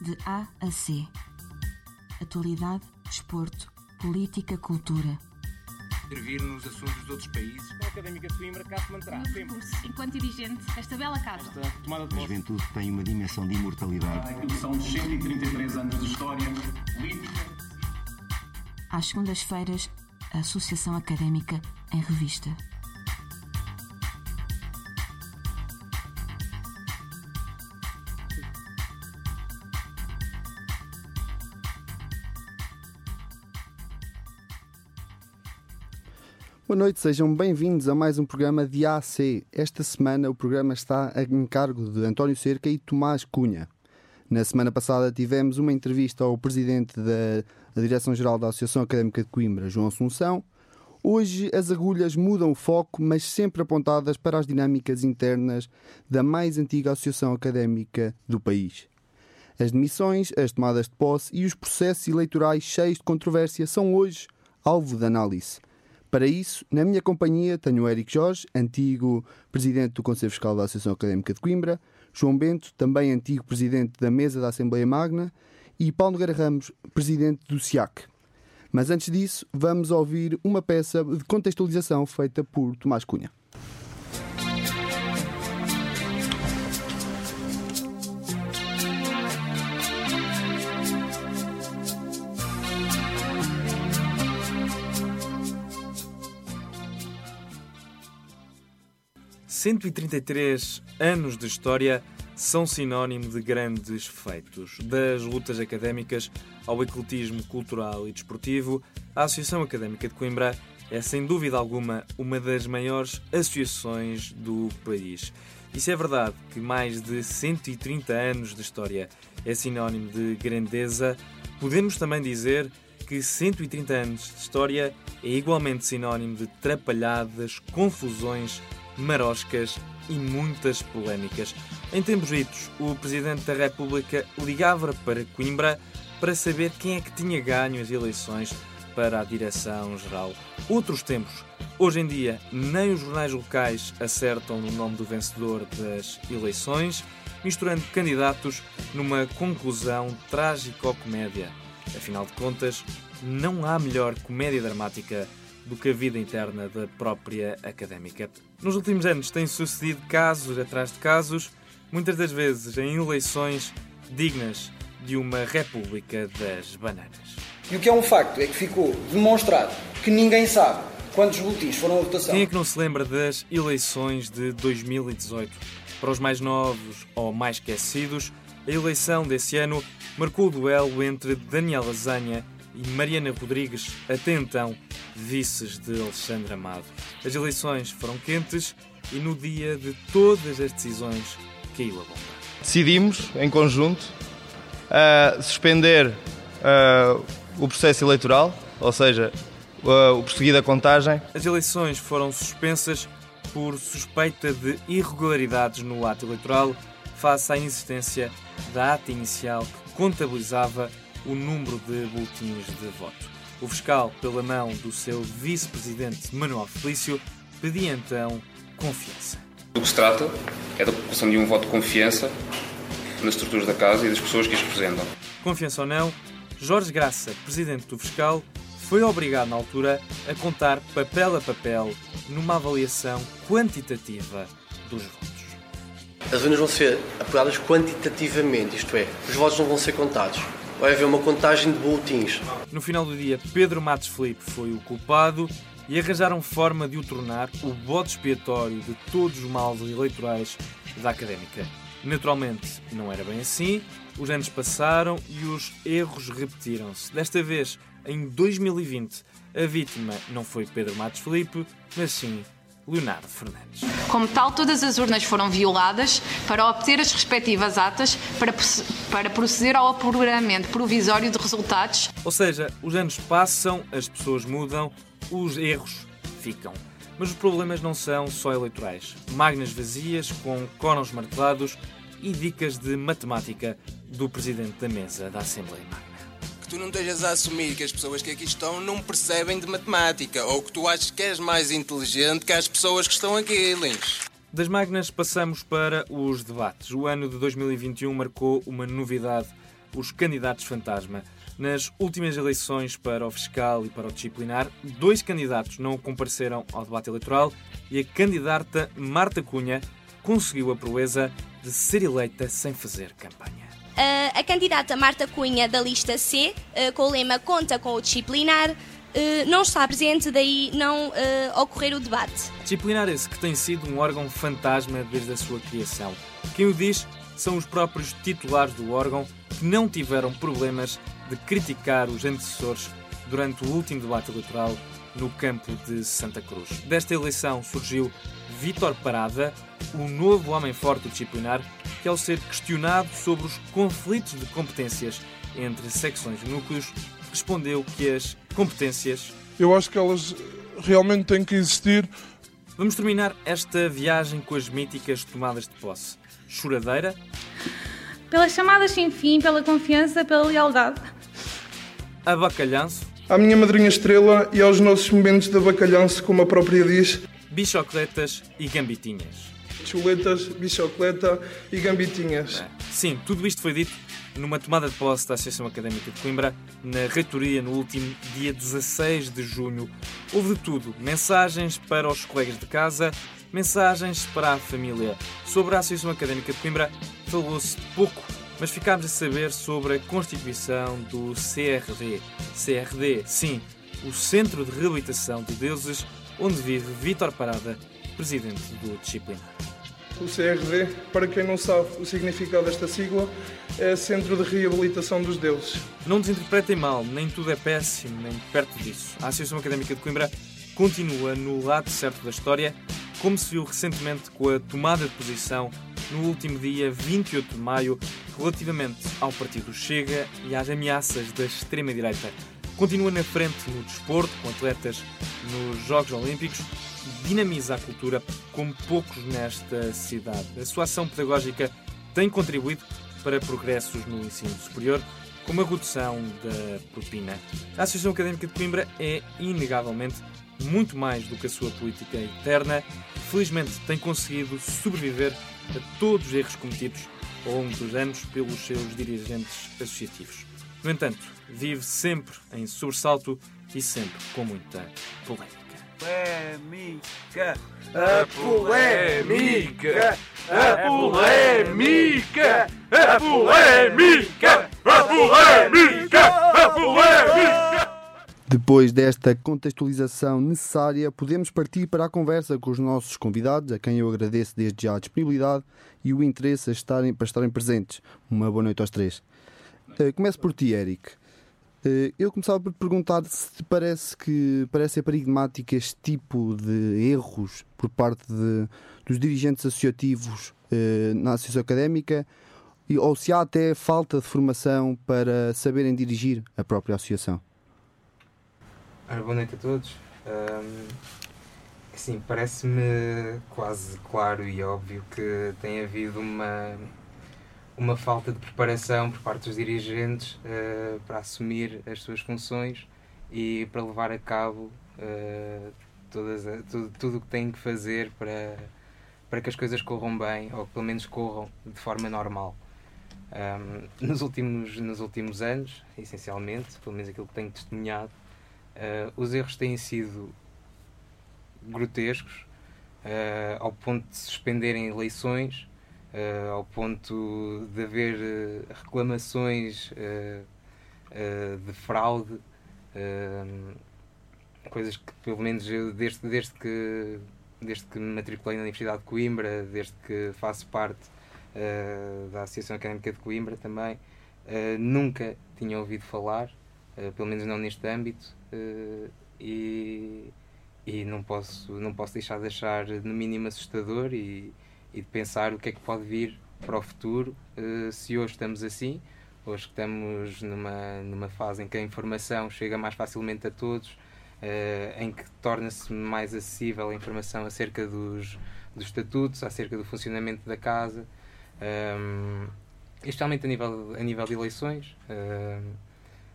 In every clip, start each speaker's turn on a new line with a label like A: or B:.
A: de A a C. Atualidade, desporto, política, cultura.
B: Intervir nos assuntos de outros países.
C: A Académica de Coimbra cá se manterá
D: meu
C: sempre.
D: percurso enquanto dirigente desta bela casa.
C: Esta tomada de
E: A juventude tem uma dimensão de imortalidade.
C: Aquilo são 133 anos de história política.
A: Às segundas-feiras, a Associação Académica em Revista.
F: Noite, sejam bem-vindos a mais um programa de AC. Esta semana o programa está a encargo de António Cerca e Tomás Cunha. Na semana passada tivemos uma entrevista ao presidente da Direção-Geral da Associação Académica de Coimbra, João Assunção. Hoje as agulhas mudam o foco, mas sempre apontadas para as dinâmicas internas da mais antiga associação académica do país. As demissões, as tomadas de posse e os processos eleitorais cheios de controvérsia são hoje alvo de análise. Para isso, na minha companhia tenho o Érico Jorge, antigo presidente do Conselho Fiscal da Associação Académica de Coimbra, João Bento, também antigo presidente da mesa da Assembleia Magna, e Paulo Nogueira Ramos, presidente do SIAC. Mas antes disso, vamos ouvir uma peça de contextualização feita por Tomás Cunha.
G: 133 anos de história são sinónimo de grandes feitos. Das lutas académicas ao ecletismo cultural e desportivo, a Associação Académica de Coimbra é sem dúvida alguma uma das maiores associações do país. E se é verdade que mais de 130 anos de história é sinónimo de grandeza, podemos também dizer que 130 anos de história é igualmente sinónimo de trapalhadas, confusões, maroscas e muitas polémicas. Em tempos idos, o Presidente da República ligava para Coimbra para saber quem é que tinha ganho as eleições para a Direção-Geral. Outros tempos. Hoje em dia, nem os jornais locais acertam no nome do vencedor das eleições, misturando candidatos numa conclusão trágico-comédia. Afinal de contas, não há melhor comédia dramática do que a vida interna da própria académica. Nos últimos anos têm sucedido casos atrás de casos, muitas das vezes em eleições dignas de uma República das Bananas.
H: E o que é um facto é que ficou demonstrado que ninguém sabe quantos boletins foram a votação.
G: Quem é que não se lembra das eleições de 2018? Para os mais novos ou mais esquecidos, a eleição desse ano marcou o duelo entre Daniel Azanha e Mariana Rodrigues, até então vices de Alexandre Amado. As eleições foram quentes e no dia de todas as decisões caiu a bomba.
I: decidimos, em conjunto, uh, suspender uh, o processo eleitoral, ou seja, uh, o prosseguir da contagem.
G: As eleições foram suspensas por suspeita de irregularidades no ato eleitoral face à insistência da ata inicial que contabilizava o número de boletins de voto. O fiscal, pela mão do seu vice-presidente Manuel Felício, pedia então confiança.
J: Do que se trata é da colocação de um voto de confiança nas estruturas da Casa e das pessoas que as representam.
G: Confiança ou não, Jorge Graça, presidente do fiscal, foi obrigado na altura a contar papel a papel numa avaliação quantitativa dos votos.
K: As urnas vão ser apuradas quantitativamente, isto é, os votos não vão ser contados. Vai haver uma contagem de boletins.
G: No final do dia, Pedro Matos Felipe foi o culpado e arranjaram forma de o tornar o bode expiatório de todos os males eleitorais da académica. Naturalmente, não era bem assim, os anos passaram e os erros repetiram-se. Desta vez, em 2020, a vítima não foi Pedro Matos Felipe, mas sim Leonardo Fernandes.
D: Como tal, todas as urnas foram violadas para obter as respectivas atas para, para proceder ao apuramento provisório de resultados.
G: Ou seja, os anos passam, as pessoas mudam, os erros ficam. Mas os problemas não são só eleitorais. Magnas vazias, com conos martelados e dicas de matemática do presidente da mesa da Assembleia Magna.
B: Tu não estejas a assumir que as pessoas que aqui estão não percebem de matemática ou que tu achas que és mais inteligente que as pessoas que estão aqui, Lins.
G: Das Magnas passamos para os debates. O ano de 2021 marcou uma novidade os candidatos fantasma. Nas últimas eleições para o fiscal e para o disciplinar, dois candidatos não compareceram ao debate eleitoral e a candidata Marta Cunha conseguiu a proeza de ser eleita sem fazer campanha.
L: Uh, a candidata Marta Cunha, da lista C, uh, com o lema Conta com o disciplinar, uh, não está presente, daí não ocorrer o debate.
G: Disciplinar esse que tem sido um órgão fantasma desde a sua criação. Quem o diz são os próprios titulares do órgão que não tiveram problemas de criticar os antecessores durante o último debate eleitoral no campo de Santa Cruz. Desta eleição surgiu Vítor Parada, o novo homem forte disciplinar, que ao ser questionado sobre os conflitos de competências entre secções e núcleos, respondeu que as competências.
M: Eu acho que elas realmente têm que existir.
G: Vamos terminar esta viagem com as míticas tomadas de posse. Choradeira.
N: Pelas chamadas sem fim, pela confiança, pela lealdade
G: abacalhanço.
M: À minha madrinha estrela e aos nossos momentos de abacalhanço, como a própria diz.
G: Bichocletas e gambitinhas.
M: Chuletas, bichocleta e gambitinhas. É.
G: Sim, tudo isto foi dito numa tomada de posse da Associação Académica de Coimbra, na reitoria, no último dia 16 de junho. Houve de tudo: mensagens para os colegas de casa, mensagens para a família. Sobre a Associação Académica de Coimbra, falou-se pouco mas ficámos a saber sobre a constituição do CRD. CRD, sim, o Centro de Reabilitação de Deuses, onde vive Vítor Parada, presidente do Disciplinar.
M: O CRD, para quem não sabe o significado desta sigla, é Centro de Reabilitação dos Deuses.
G: Não desinterpretem mal, nem tudo é péssimo, nem perto disso. A Associação Académica de Coimbra continua no lado certo da história, como se viu recentemente com a tomada de posição no último dia 28 de maio relativamente ao partido Chega e às ameaças da extrema-direita. Continua na frente no desporto, com atletas nos Jogos Olímpicos, dinamiza a cultura como poucos nesta cidade. A sua ação pedagógica tem contribuído para progressos no ensino superior, como a redução da propina. A Associação Académica de Coimbra é, inegavelmente, muito mais do que a sua política interna. Felizmente tem conseguido sobreviver a todos os erros cometidos ao longo dos anos pelos seus dirigentes associativos. No entanto, vive sempre em sobressalto e sempre com muita polémica.
O: Polémica, a polémica, a polémica, a polémica, a polémica, a polémica.
F: Depois desta contextualização necessária, podemos partir para a conversa com os nossos convidados, a quem eu agradeço desde já a disponibilidade e o interesse a estarem, para estarem presentes. Uma boa noite aos três. Uh, começo por ti, Eric. Uh, eu começava por perguntar se parece que parece paradigmático este tipo de erros por parte de, dos dirigentes associativos uh, na associação académica ou se há até falta de formação para saberem dirigir a própria associação.
P: Ora, boa noite a todos. Um, assim, parece-me quase claro e óbvio que tem havido uma, uma falta de preparação por parte dos dirigentes uh, para assumir as suas funções e para levar a cabo uh, todas tudo, tudo o que têm que fazer para, para que as coisas corram bem, ou que pelo menos corram de forma normal. Um, nos, últimos, nos últimos anos, essencialmente, pelo menos aquilo que tenho testemunhado, Uh, os erros têm sido grotescos, ao ponto de suspenderem eleições, uh, ao ponto de haver reclamações de fraude, coisas que, pelo menos, eu, desde, desde, que, desde que me matriculei na Universidade de Coimbra, desde que faço parte da Associação Académica de Coimbra também, nunca tinha ouvido falar, pelo menos não neste âmbito. Uh, e, e não posso, não posso deixar de achar no mínimo assustador e, e de pensar o que é que pode vir para o futuro uh, se hoje estamos assim, hoje estamos numa, numa fase em que a informação chega mais facilmente a todos, uh, em que torna-se mais acessível a informação acerca dos, dos estatutos, acerca do funcionamento da casa, um, especialmente a nível, a nível de eleições. Uh,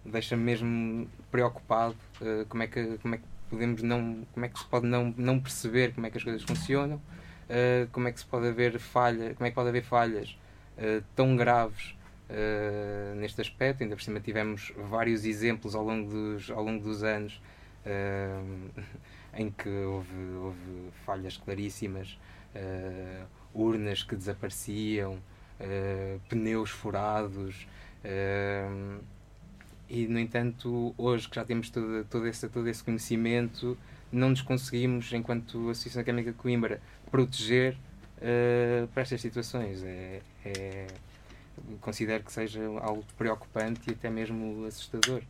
P: deixa-me mesmo preocupado uh, como é que como é que podemos não como é que se pode não não perceber como é que as coisas funcionam uh, como é que se pode haver falha como é que pode haver falhas uh, tão graves uh, neste aspecto. Ainda por cima tivemos vários exemplos ao longo dos, ao longo dos anos em que houve, houve falhas claríssimas, urnas que desapareciam, pneus furados. e, no entanto, hoje que já temos todo, todo, esse, todo esse conhecimento, não nos conseguimos, enquanto Associação Académica de Coimbra, proteger para estas situações. É, é, considero que seja algo preocupante e até mesmo assustador.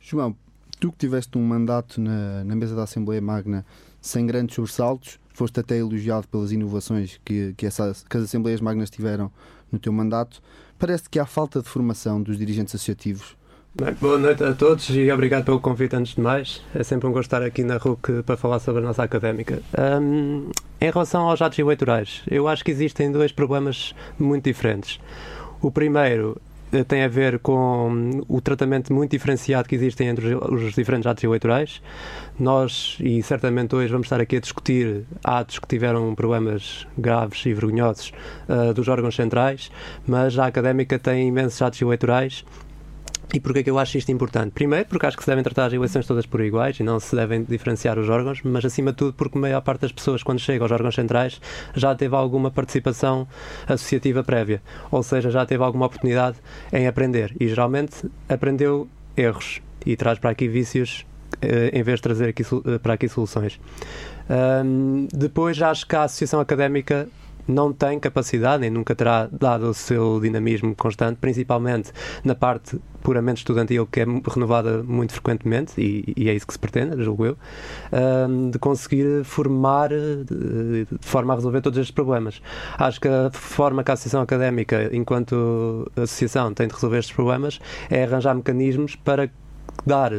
F: João, tu que tiveste um mandato na, na mesa da Assembleia Magna sem grandes sobressaltos, foste até elogiado pelas inovações que, que, que as Assembleias Magnas tiveram no teu mandato. Parece que há falta de formação dos dirigentes associativos
Q: Bem, boa noite a todos e obrigado pelo convite antes de mais. É sempre um gosto estar aqui na RUC para falar sobre a nossa académica. Um, em relação aos atos eleitorais, eu acho que existem dois problemas muito diferentes. O primeiro eh, tem a ver com o tratamento muito diferenciado que existe entre os diferentes atos eleitorais. Nós, e certamente hoje, vamos estar aqui a discutir atos que tiveram problemas graves e vergonhosos uh, dos órgãos centrais, mas a académica tem imensos atos eleitorais e porquê é que eu acho isto importante? Primeiro, porque acho que se devem tratar as eleições todas por iguais e não se devem diferenciar os órgãos, mas acima de tudo porque a maior parte das pessoas, quando chega aos órgãos centrais, já teve alguma participação associativa prévia, ou seja, já teve alguma oportunidade em aprender e geralmente aprendeu erros e traz para aqui vícios eh, em vez de trazer aqui, eh, para aqui soluções. Um, depois, acho que a Associação Académica não tem capacidade, nem nunca terá dado o seu dinamismo constante, principalmente na parte puramente estudantil, que é renovada muito frequentemente, e, e é isso que se pretende, julgo eu, de conseguir formar de, de, forma a resolver todos estes problemas. Acho que a forma que a Associação Académica, enquanto associação, tem de resolver estes problemas é arranjar mecanismos para dar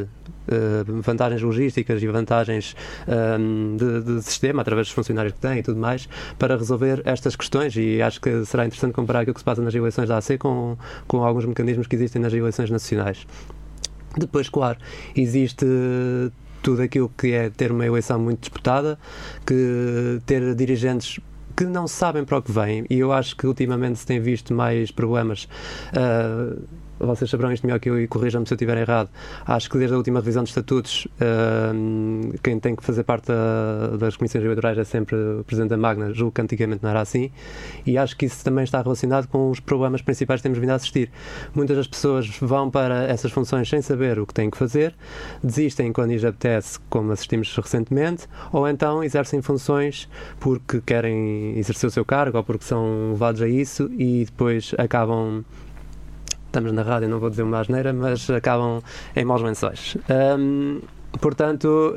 Q: vantagens logísticas e vantagens um, de, de, sistema através dos funcionários que têm e tudo mais para resolver estas questões e acho que será interessante comparar aquilo que se passa nas eleições da AC com, com alguns mecanismos que existem nas eleições nacionais. Depois, claro, existe tudo aquilo que é ter uma eleição muito disputada, que ter dirigentes que não sabem para o que vêm, e eu acho que ultimamente se tem visto mais problemas. Uh, vocês saberão isto melhor que eu e corrijam-me se eu estiver errado. Acho que desde a última revisão de estatutos, uh, quem tem que fazer parte da, das comissões eleitorais é sempre o Presidente da Magna. Julgo que antigamente não era assim. E acho que isso também está relacionado com os problemas principais que temos vindo a assistir. Muitas das pessoas vão para essas funções sem saber o que têm que fazer, desistem quando lhes apetece, como assistimos recentemente, ou então exercem funções porque querem exercer o seu cargo ou porque são levados a isso e depois acabam estamos na rádio, não vou dizer uma asneira, mas acabam em maus lençóis. Um, Portanto,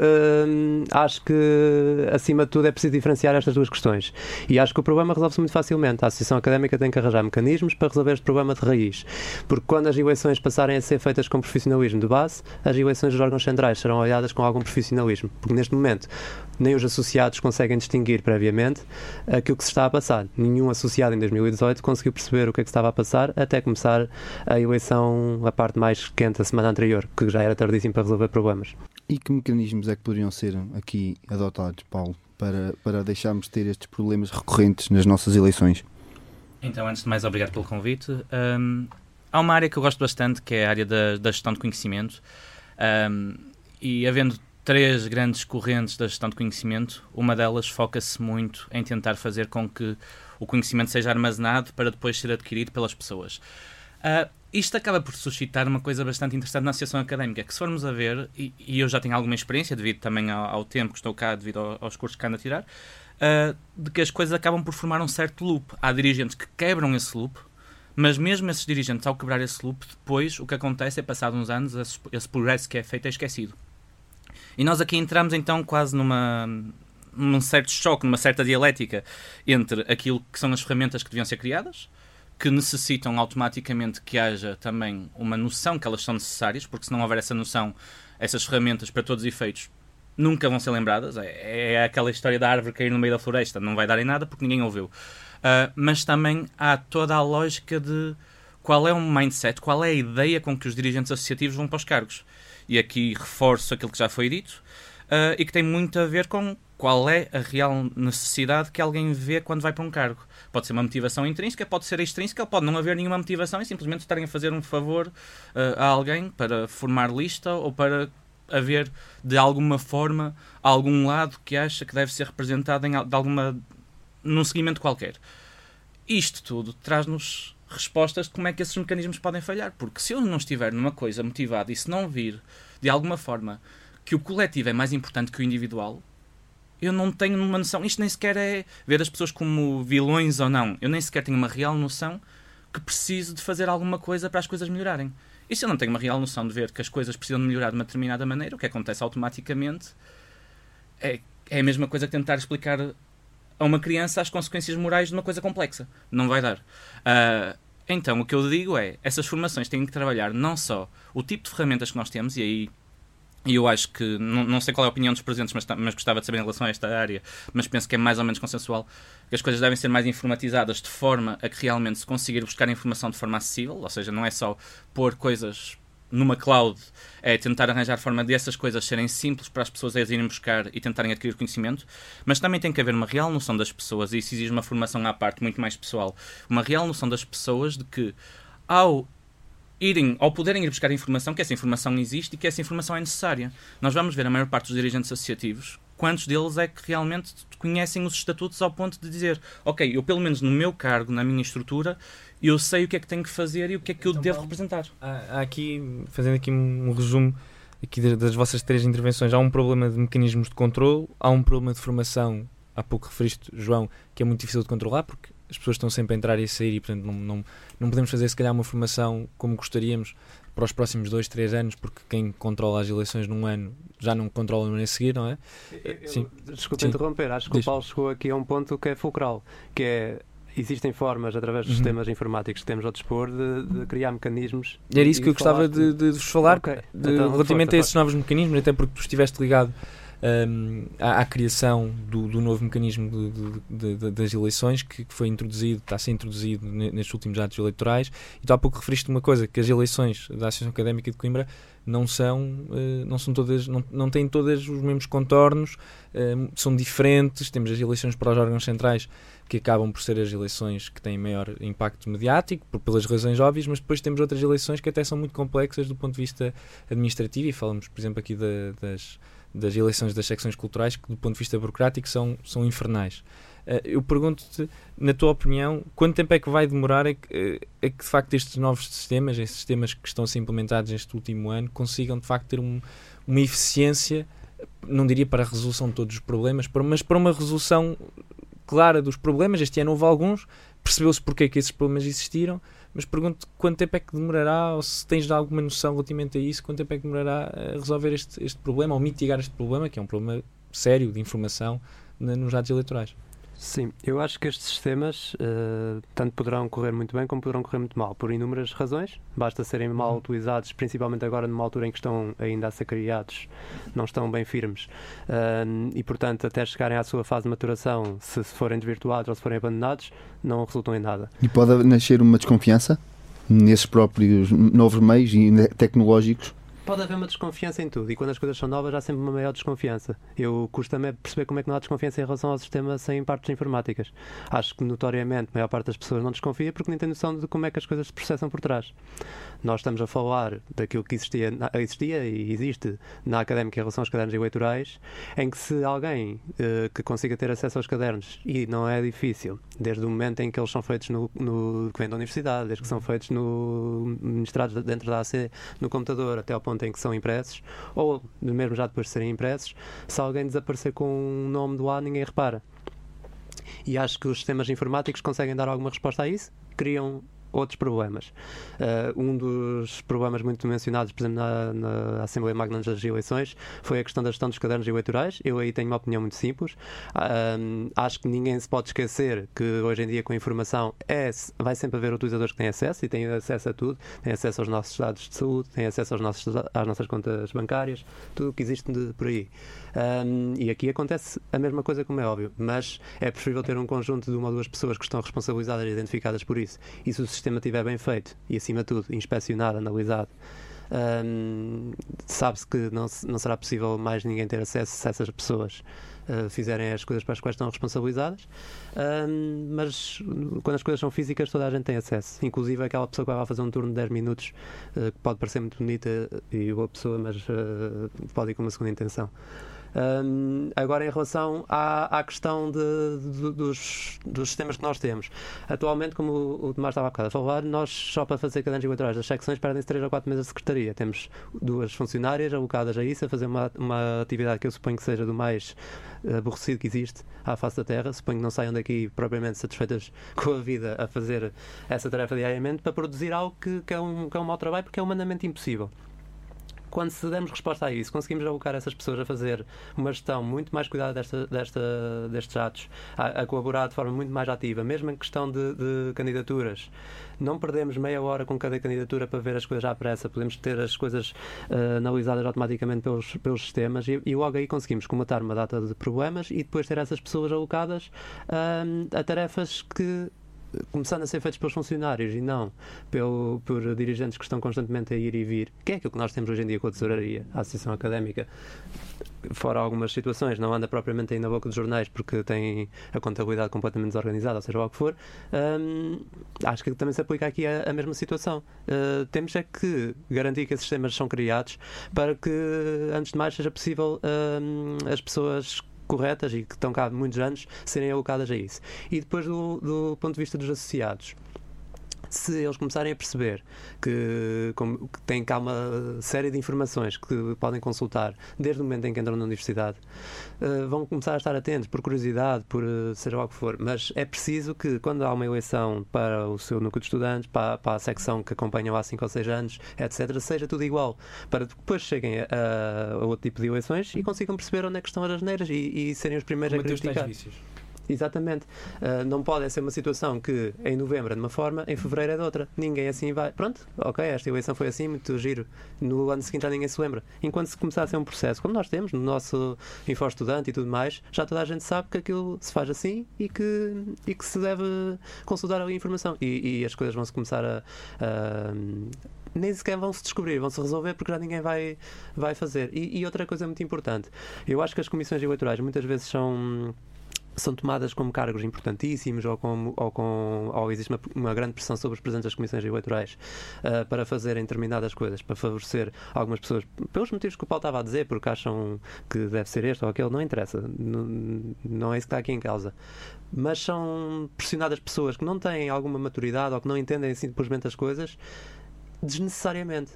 Q: hum, acho que acima de tudo é preciso diferenciar estas duas questões. E acho que o problema resolve-se muito facilmente. A Associação Académica tem que arranjar mecanismos para resolver este problema de raiz. Porque quando as eleições passarem a ser feitas com profissionalismo de base, as eleições dos órgãos centrais serão olhadas com algum profissionalismo. Porque neste momento nem os associados conseguem distinguir previamente aquilo que se está a passar. Nenhum associado em 2018 conseguiu perceber o que é que estava a passar até começar a eleição, a parte mais quente, a semana anterior, que já era tardíssimo para resolver problemas.
F: E que mecanismos é que poderiam ser aqui adotados, Paulo, para, para deixarmos de ter estes problemas recorrentes nas nossas eleições?
R: Então, antes de mais, obrigado pelo convite. Um, há uma área que eu gosto bastante, que é a área da, da gestão de conhecimento. Um, e havendo três grandes correntes da gestão de conhecimento, uma delas foca-se muito em tentar fazer com que o conhecimento seja armazenado para depois ser adquirido pelas pessoas. Uh, isto acaba por suscitar uma coisa bastante interessante na associação académica, que se formos a ver, e, e eu já tenho alguma experiência devido também ao, ao tempo que estou cá, devido ao, aos cursos que ando a tirar, uh, de que as coisas acabam por formar um certo loop. Há dirigentes que quebram esse loop, mas mesmo esses dirigentes, ao quebrar esse loop, depois o que acontece é, passado uns anos, esse, esse progresso que é feito é esquecido. E nós aqui entramos então quase numa, num certo choque, numa certa dialética entre aquilo que são as ferramentas que deviam ser criadas, que necessitam automaticamente que haja também uma noção que elas são necessárias, porque se não houver essa noção, essas ferramentas, para todos os efeitos, nunca vão ser lembradas. É, é aquela história da árvore cair no meio da floresta, não vai dar em nada porque ninguém ouviu. Uh, mas também há toda a lógica de qual é o mindset, qual é a ideia com que os dirigentes associativos vão para os cargos. E aqui reforço aquilo que já foi dito. Uh, e que tem muito a ver com qual é a real necessidade que alguém vê quando vai para um cargo. Pode ser uma motivação intrínseca, pode ser extrínseca, pode não haver nenhuma motivação e simplesmente estarem a fazer um favor uh, a alguém para formar lista ou para haver de alguma forma algum lado que acha que deve ser representado em, de alguma num seguimento qualquer. Isto tudo traz-nos respostas de como é que esses mecanismos podem falhar, porque se eu não estiver numa coisa motivada e se não vir de alguma forma que o coletivo é mais importante que o individual, eu não tenho uma noção. Isto nem sequer é ver as pessoas como vilões ou não. Eu nem sequer tenho uma real noção que preciso de fazer alguma coisa para as coisas melhorarem. E se eu não tenho uma real noção de ver que as coisas precisam de melhorar de uma determinada maneira, o que acontece automaticamente é, é a mesma coisa que tentar explicar a uma criança as consequências morais de uma coisa complexa. Não vai dar. Uh, então, o que eu digo é, essas formações têm que trabalhar não só o tipo de ferramentas que nós temos, e aí e eu acho que, não, não, sei qual é a opinião dos presentes, mas, mas gostava de saber em relação a esta área, mas penso que é mais ou menos consensual, que as coisas devem ser mais informatizadas de forma a que realmente se conseguir buscar informação de forma acessível, ou seja, não é só pôr coisas numa cloud, é tentar arranjar forma dessas coisas serem simples para as pessoas irem buscar e tentarem adquirir conhecimento, mas também tem que haver uma real noção das pessoas, e isso exige uma formação à parte muito mais pessoal, uma real noção das pessoas de que ao irem, ao poderem ir buscar informação, que essa informação existe e que essa informação é necessária. Nós vamos ver a maior parte dos dirigentes associativos, quantos deles é que realmente conhecem os estatutos ao ponto de dizer, ok, eu pelo menos no meu cargo, na minha estrutura, eu sei o que é que tenho que fazer e o que é que então, eu devo representar.
G: Há, há, aqui, fazendo aqui um resumo aqui das, das vossas três intervenções, há um problema de mecanismos de controle, há um problema de formação, há pouco referiste, João, que é muito difícil de controlar, porque as pessoas estão sempre a entrar e a sair e, portanto, não, não, não podemos fazer, se calhar, uma formação como gostaríamos para os próximos dois, três anos, porque quem controla as eleições num ano já não controla no ano a seguir, não é?
Q: Eu, Sim. Desculpa Sim. interromper, acho que Diz. o Paulo chegou aqui a um ponto que é fulcral, que é existem formas, através dos uhum. sistemas informáticos que temos ao dispor, de, de criar mecanismos.
G: E era isso que eu gostava de, de, vos falar, okay. então, relativamente força, a esses novos mecanismos, até porque tu estiveste ligado um, à, à, criação do, do, novo mecanismo de, de, das eleições que, que, foi introduzido, está a ser introduzido nestes últimos atos eleitorais. E tu há pouco referiste uma coisa, que as eleições da Associação Académica de Coimbra não são, uh, não são todas, não, não têm todos os mesmos contornos, uh, são diferentes. Temos as eleições para os órgãos centrais que acabam por ser as eleições que têm maior impacto mediático, por, pelas razões óbvias, mas depois temos outras eleições que até são muito complexas do ponto de vista administrativo, e falamos, por exemplo, aqui da, das, das eleições das secções culturais, que do ponto de vista burocrático são, são infernais. Uh, eu pergunto-te, na tua opinião, quanto tempo é que vai demorar a que, a que, de facto estes novos sistemas, estes sistemas que estão a ser implementados neste último ano, consigam de facto ter um, uma eficiência, não diria para a resolução de todos os problemas, mas para uma resolução clara dos problemas. Este ano houve alguns, percebeu-se porque é que esses problemas existiram, mas pergunto quanto tempo é que demorará, ou se tens alguma noção relativamente a isso, quanto tempo é que demorará a resolver este, este problema, ou mitigar este problema, que é um problema sério de informação nos dados eleitorais.
Q: Sim, eu acho que estes sistemas uh, tanto poderão correr muito bem como poderão correr muito mal, por inúmeras razões. Basta serem mal uhum. utilizados, principalmente agora numa altura em que estão ainda a ser criados, não estão bem firmes. Uh, e, portanto, até chegarem à sua fase de maturação, se, se forem desvirtuados ou se forem abandonados, não resultam em nada.
F: E pode nascer uma desconfiança nesses próprios novos meios tecnológicos?
Q: Pode haver uma desconfiança em tudo e quando as coisas são novas há sempre uma maior desconfiança. Eu custa-me perceber como é que não há desconfiança em relação ao sistema sem partes informáticas. Acho que notoriamente a maior parte das pessoas não desconfia porque nem tem noção de como é que as coisas se processam por trás. Nós estamos a falar daquilo que existia, existia e existe na académica em relação aos cadernos eleitorais, em que se alguém uh, que consiga ter acesso aos cadernos, e não é difícil, desde o momento em que eles são feitos no, no que vem da universidade, desde que são feitos no ministrados dentro da AC, no computador, até ao ponto ponto em que são impressos, ou mesmo já depois de serem impressos, se alguém desaparecer com um nome do A, ninguém repara. E acho que os sistemas informáticos conseguem dar alguma resposta a isso, criam outros problemas. Uh, um dos problemas muito mencionados, por exemplo, na, na Assembleia Magna das Eleições, foi a questão da gestão dos cadernos eleitorais. Eu aí tenho uma opinião muito simples. Uh, acho que ninguém se pode esquecer que hoje em dia, com a informação, é, vai sempre haver utilizadores que têm acesso e têm acesso a tudo, têm acesso aos nossos dados de saúde, têm acesso aos nossos, às nossas contas bancárias, tudo o que existe de, por aí. Um, e aqui acontece a mesma coisa, como é óbvio, mas é preferível ter um conjunto de uma ou duas pessoas que estão responsabilizadas e identificadas por isso. E se o sistema estiver bem feito e, acima de tudo, inspecionado, analisado, Um, Sabe-se que não, não será possível mais ninguém ter acesso se essas pessoas uh, fizerem as coisas para as quais estão responsabilizadas, um, mas quando as coisas são físicas, toda a gente tem acesso, inclusive aquela pessoa que vai lá fazer um turno de 10 minutos, uh, que pode parecer muito bonita e boa pessoa, mas uh, pode ir com uma segunda intenção. Um, agora, em relação à, à questão de, de, dos, dos sistemas que nós temos, atualmente, como o, o Tomás estava a bocado a falar, nós só para fazer cadernos eleitorais das secções perdem-se 3 ou 4 meses de secretaria. Temos duas funcionárias alocadas a isso, a fazer uma, uma atividade que eu suponho que seja do mais aborrecido que existe à face da Terra. Suponho que não saiam daqui propriamente satisfeitas com a vida a fazer essa tarefa diariamente para produzir algo que, que, é, um, que é um mau trabalho porque é humanamente impossível quando se demos resposta a isso, conseguimos alocar essas pessoas a fazer uma gestão muito mais cuidada desta, desta, destes atos, a, a, colaborar de forma muito mais ativa, mesmo em questão de, de, candidaturas. Não perdemos meia hora com cada candidatura para ver as coisas à pressa, podemos ter as coisas uh, analisadas automaticamente pelos, pelos sistemas e, e logo aí conseguimos comatar uma data de problemas e depois ter essas pessoas alocadas uh, a tarefas que começando a ser feitos pelos funcionários e não pelo, por dirigentes que estão constantemente a ir e vir, que é aquilo que nós temos hoje em dia com a tesouraria, a Associação Académica, fora algumas situações, não anda propriamente aí na boca dos jornais porque tem a contabilidade completamente desorganizada, ou seja, o que for, hum, acho que também se aplica aqui a, a mesma situação. Uh, temos é que garantir que esses sistemas são criados para que, antes de mais, seja possível hum, as pessoas corretas e que estão cá há muitos anos serem alocadas a isso. E depois, do, do ponto de vista dos associados, se eles começarem a perceber que, como, que têm cá uma série de informações que podem consultar desde o momento em que entram na universidade, uh, vão começar a estar atentos por curiosidade, por uh, seja o que for. Mas é preciso que, quando há uma eleição para o seu núcleo de estudantes, para, para a secção que acompanham há 5 ou 6 anos, etc., seja tudo igual, para depois cheguem a, a, outro tipo de eleições e consigam perceber onde é que estão as neiras e, e serem os primeiros
G: Como
Q: a criticar. Exatamente. Uh, não pode ser uma situação que em novembro é de uma forma, em fevereiro é de outra. Ninguém assim vai. Pronto, ok, esta eleição foi assim, muito giro. No ano seguinte já ninguém se lembra. Enquanto se começar a ser um processo, como nós temos no nosso Info Estudante e tudo mais, já toda a gente sabe que aquilo se faz assim e que, e que se deve consultar ali a informação. E, e as coisas vão se começar a, a nem sequer vão se descobrir, vão se resolver porque já ninguém vai, vai fazer. E, e, outra coisa muito importante, eu acho que as comissões eleitorais muitas vezes são são tomadas como cargos importantíssimos ou, com, ou, com, ou existe uma, uma, grande pressão sobre os presidentes das comissões eleitorais uh, para fazerem determinadas coisas, para favorecer algumas pessoas, pelos motivos que o Paulo estava a dizer, porque acham que deve ser este ou aquele, não interessa, não, não é isso que está aqui em causa. Mas são pressionadas pessoas que não têm alguma maturidade ou que não entendem simplesmente as coisas desnecessariamente.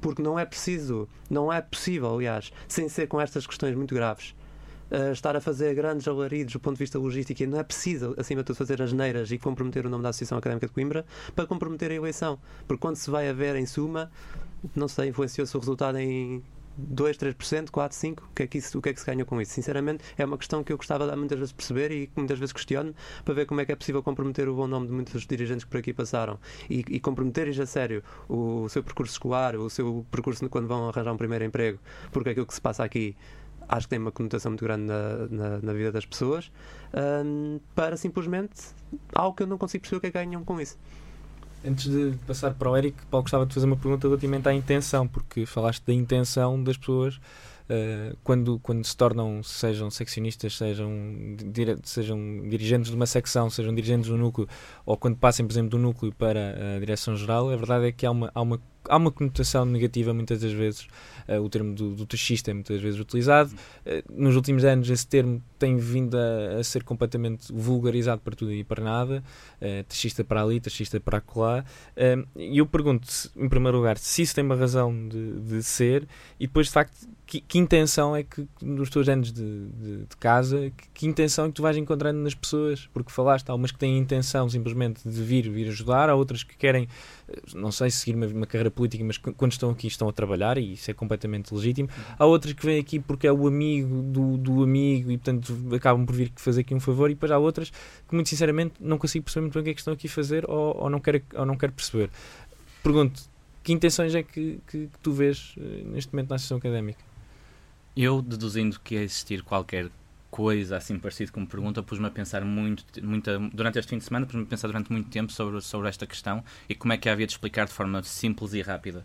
Q: Porque não é preciso, não é possível, aliás, sem ser com estas questões muito graves, uh, estar a fazer grandes alaridos do ponto de vista logístico e não é preciso, acima de tudo, fazer as neiras e comprometer o nome da Associação Académica de Coimbra para comprometer a eleição. Porque quando se vai a ver, em suma, não sei, influenciou-se o resultado em 2, 3%, 4, 5%, o que, é que isso, o que é que se ganha com isso? Sinceramente, é uma questão que eu gostava de muitas vezes perceber e muitas vezes questiono para ver como é que é possível comprometer o bom nome de muitos dirigentes que por aqui passaram e, e comprometer-lhes a sério o seu percurso escolar, o seu percurso quando vão arranjar um primeiro emprego, porque aquilo que se passa aqui acho que tem uma conotação muito grande na, na, na vida das pessoas, um, para simplesmente algo que eu não consigo perceber o que é que ganham com isso.
G: Antes de passar para o Eric, Paulo gostava de fazer uma pergunta relativamente à intenção, porque falaste da intenção das pessoas Uh, quando, quando se tornam, sejam seccionistas, sejam, dire, sejam dirigentes de uma secção, sejam dirigentes do núcleo, ou quando passem, por exemplo, do núcleo para a direção-geral, a verdade é que há uma, há uma há uma conotação negativa muitas das vezes. Uh, o termo do, do taxista é muitas vezes utilizado. Uh, nos últimos anos, esse termo tem vindo a, a, ser completamente vulgarizado para tudo e para nada. Uh, taxista para ali, taxista para acolá. E eu pergunto, em primeiro lugar, se isso tem uma razão de, de ser e depois, de facto, que, que, intenção é que nos teus anos de, de, de casa, que, que, intenção é que tu vais encontrando nas pessoas? Porque falaste, há umas que têm intenção simplesmente de vir, vir ajudar, há outras que querem, não sei, seguir uma, uma carreira política, mas quando estão aqui estão a trabalhar e isso é completamente legítimo. Há outras que vêm aqui porque é o amigo do, do amigo e, portanto, acabam por vir fazer aqui um favor. E depois há outras que, muito sinceramente, não consigo perceber muito bem o que é que estão aqui a fazer ou, ou, não, quero, ou não quero perceber. Pergunto, que intenções é que, que, que tu vês eh, neste momento na associação académica?
R: Eu, deduzindo que ia existir qualquer coisa assim parecida como pergunta, pus-me a pensar muito, muita, durante este fim de semana, pus-me a pensar durante muito tempo sobre, sobre esta questão e como é que havia de explicar de forma simples e rápida.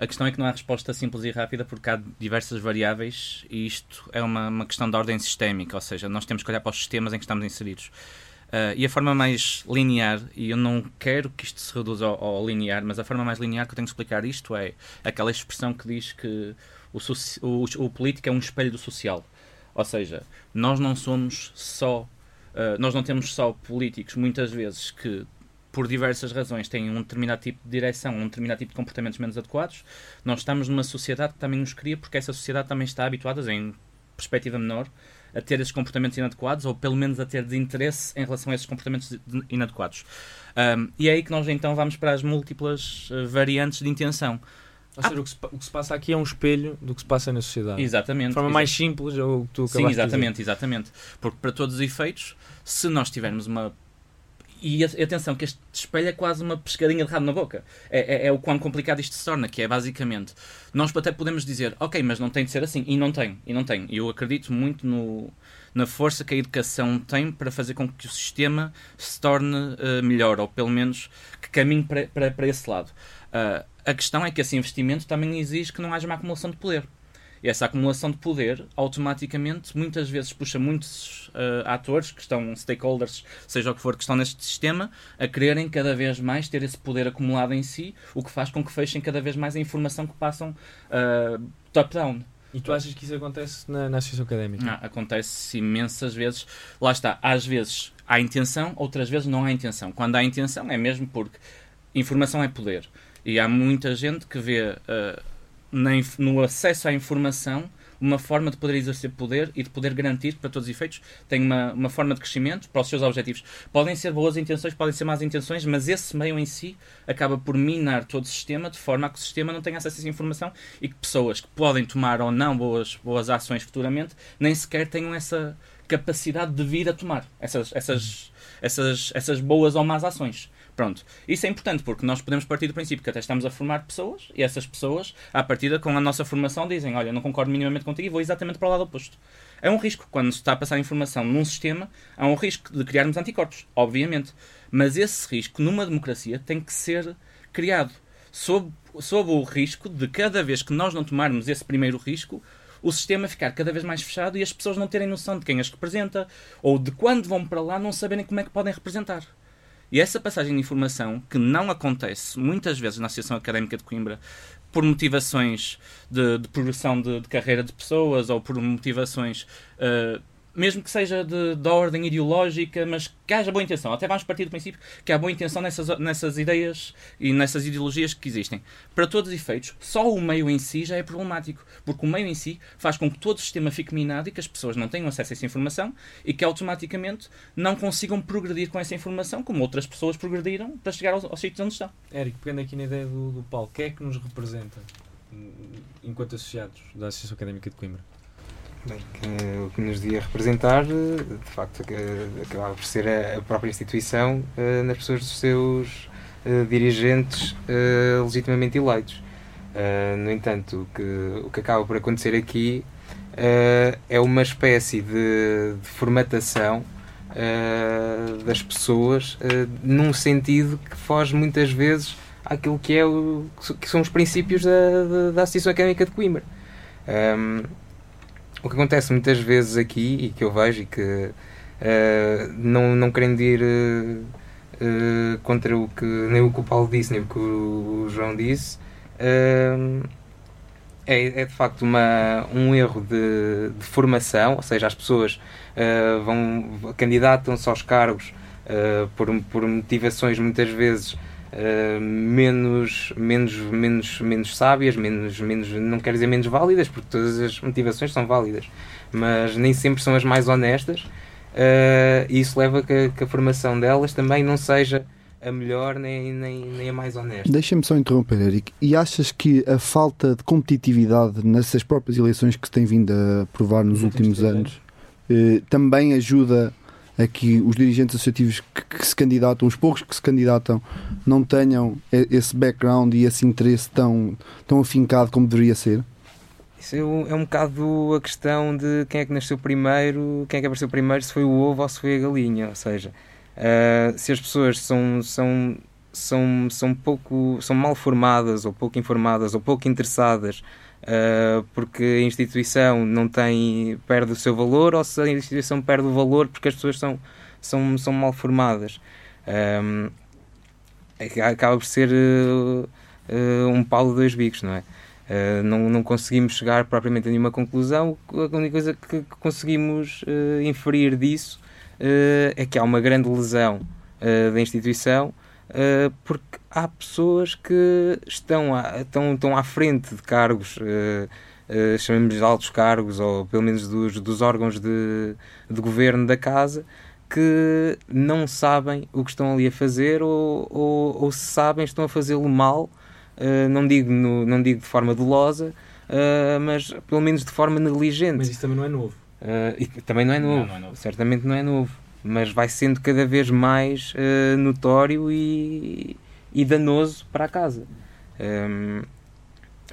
R: A questão é que não há resposta simples e rápida porque há diversas variáveis e isto é uma, uma questão de ordem sistémica, ou seja, nós temos que olhar para os sistemas em que estamos inseridos. Uh, e a forma mais linear, e eu não quero que isto se reduza ao, ao, linear, mas a forma mais linear que eu tenho de explicar isto é aquela expressão que diz que o, o, o político é um espelho do social. Ou seja, nós não somos só, uh, nós não temos só políticos, muitas vezes, que por diversas razões têm um determinado tipo de direção, um determinado tipo de comportamentos menos adequados. Nós estamos numa sociedade que também nos cria, porque essa sociedade também está habituada, em perspectiva menor, a ter esses comportamentos inadequados, ou pelo menos a ter desinteresse em relação a esses comportamentos inadequados. Um, e é aí que nós então vamos para as múltiplas uh, variantes de intenção.
G: Ou seja, ah. o, que se, o que, se, passa aqui é um espelho do que se passa na sociedade.
R: Exatamente.
G: De forma mais simples, é o que tu
R: Sim, exatamente, exatamente. Porque para todos os efeitos, se nós tivermos uma e atenção, que este espelho é quase uma pescadinha de rabo na boca. É, é, é, o quão complicado isto se torna, que é basicamente. Nós até podemos dizer, ok, mas não tem de ser assim. E não tem, e não tem. E eu acredito muito no, na força que a educação tem para fazer com que o sistema se torne uh, melhor, ou pelo menos que caminhe para, para, para esse lado. Uh, a questão é que esse investimento também exige que não haja uma acumulação de poder. E essa acumulação de poder, automaticamente, muitas vezes puxa muitos uh, atores, que estão stakeholders, seja o que for, que estão neste sistema, a quererem cada vez mais ter esse poder acumulado em si, o que faz com que fechem cada vez mais a informação que passam uh, top-down.
G: E tu achas que isso acontece na, na associação académica?
R: Não, acontece imensas vezes. Lá está, às vezes há intenção, outras vezes não há intenção. Quando há intenção é mesmo porque informação é poder. E há muita gente que vê. Uh, no acesso à informação uma forma de poder exercer poder e de poder garantir que, para todos os efeitos, tem uma, uma forma de crescimento para os seus objetivos. Podem ser boas intenções, podem ser más intenções, mas esse meio em si acaba por minar todo o sistema de forma a que o sistema não tenha acesso a essa informação e que pessoas que podem tomar ou não boas, boas ações futuramente nem sequer tenham essa capacidade de vir a tomar essas, essas, essas, essas boas ou más ações. Pronto. Isso é importante porque nós podemos partir do princípio que até estamos a formar pessoas e essas pessoas, à partida, com a nossa formação, dizem: Olha, não concordo minimamente contigo e vou exatamente para o lado oposto. É um risco. Quando se está a passar informação num sistema, há um risco de criarmos anticorpos, obviamente. Mas esse risco, numa democracia, tem que ser criado sob, sob o risco de cada vez que nós não tomarmos esse primeiro risco, o sistema ficar cada vez mais fechado e as pessoas não terem noção de quem as representa ou de quando vão para lá não saberem como é que podem representar. E essa passagem de informação, que não acontece muitas vezes na Associação Académica de Coimbra, por motivações de, de progressão de, de, carreira de pessoas ou por motivações uh, mesmo que seja de, de ordem ideológica, mas que haja boa intenção. Até vamos partir do princípio que há boa intenção nessas, nessas ideias e nessas ideologias que existem. Para todos os efeitos, só o meio em si já é problemático, porque o meio em si faz com que todo o sistema fique minado e que as pessoas não tenham acesso a essa informação e que automaticamente não consigam progredir com essa informação como outras pessoas progrediram para chegar aos, aos sítios onde estão.
G: Érico, pegando aqui na ideia do, do Paulo, quem é que nos representa enquanto associados da Associação Académica de Coimbra?
P: Bem, que, o que nos devia representar, de facto, acabava por ser a, própria instituição uh, nas pessoas dos seus uh, dirigentes uh, legitimamente eleitos. no entanto, o que, o que acaba por acontecer aqui é uma espécie de, de formatação das pessoas num sentido que foge muitas vezes àquilo que, é o, que são os princípios da, da, da Associação Académica de Coimbra. Um, o que acontece muitas vezes aqui e que eu vejo e que uh, não, não querendo ir uh, uh, contra o que nem o que o Paulo disse nem o que o, João disse é, é de facto uma, um erro de, de formação, ou seja, as pessoas vão candidatam-se aos cargos por, por motivações muitas vezes Uh, menos, menos, menos, menos sábias, menos, menos, não quero dizer menos válidas, porque todas as motivações são válidas, mas nem sempre são as mais honestas, uh, e isso leva a que, que, a formação delas também não seja a melhor nem, nem, nem a mais honesta.
F: Deixa-me só interromper, Eric. E achas que a falta de competitividade nessas próprias eleições que se tem vindo a provar nos últimos anos uh, também ajuda a que os dirigentes associativos que, que, se candidatam, os poucos que se candidatam, não tenham esse background e esse interesse tão, tão afincado como deveria ser?
P: Isso é um, é um bocado a questão de quem é que nasceu primeiro, quem é que apareceu primeiro, se foi o ovo ou se foi a galinha. Ou seja, uh, se as pessoas são, são são, são, pouco, são mal formadas, ou pouco informadas, ou pouco interessadas, uh, porque a instituição não tem, perde o seu valor, ou se a instituição perde o valor porque as pessoas são, são, são mal formadas. Um, acaba por ser uh, uh, um pau de dois bicos, não é? Não, não conseguimos chegar propriamente a nenhuma conclusão. A única coisa que, conseguimos inferir disso é que há uma grande lesão da instituição porque há pessoas que estão, a, estão, estão à frente de cargos, uh, uh, chamemos de altos cargos, ou pelo menos dos, dos órgãos de, de governo da casa, que não sabem o que estão ali a fazer, ou, ou, ou se sabem, estão a fazê-lo mal. não, digo no, não digo de forma dolosa, mas pelo menos de forma negligente.
G: Mas isso também não é novo.
P: também não é novo, não, não é novo. certamente não é novo mas vai sendo cada vez mais uh, notório e, e, danoso para a casa. Um, ehm,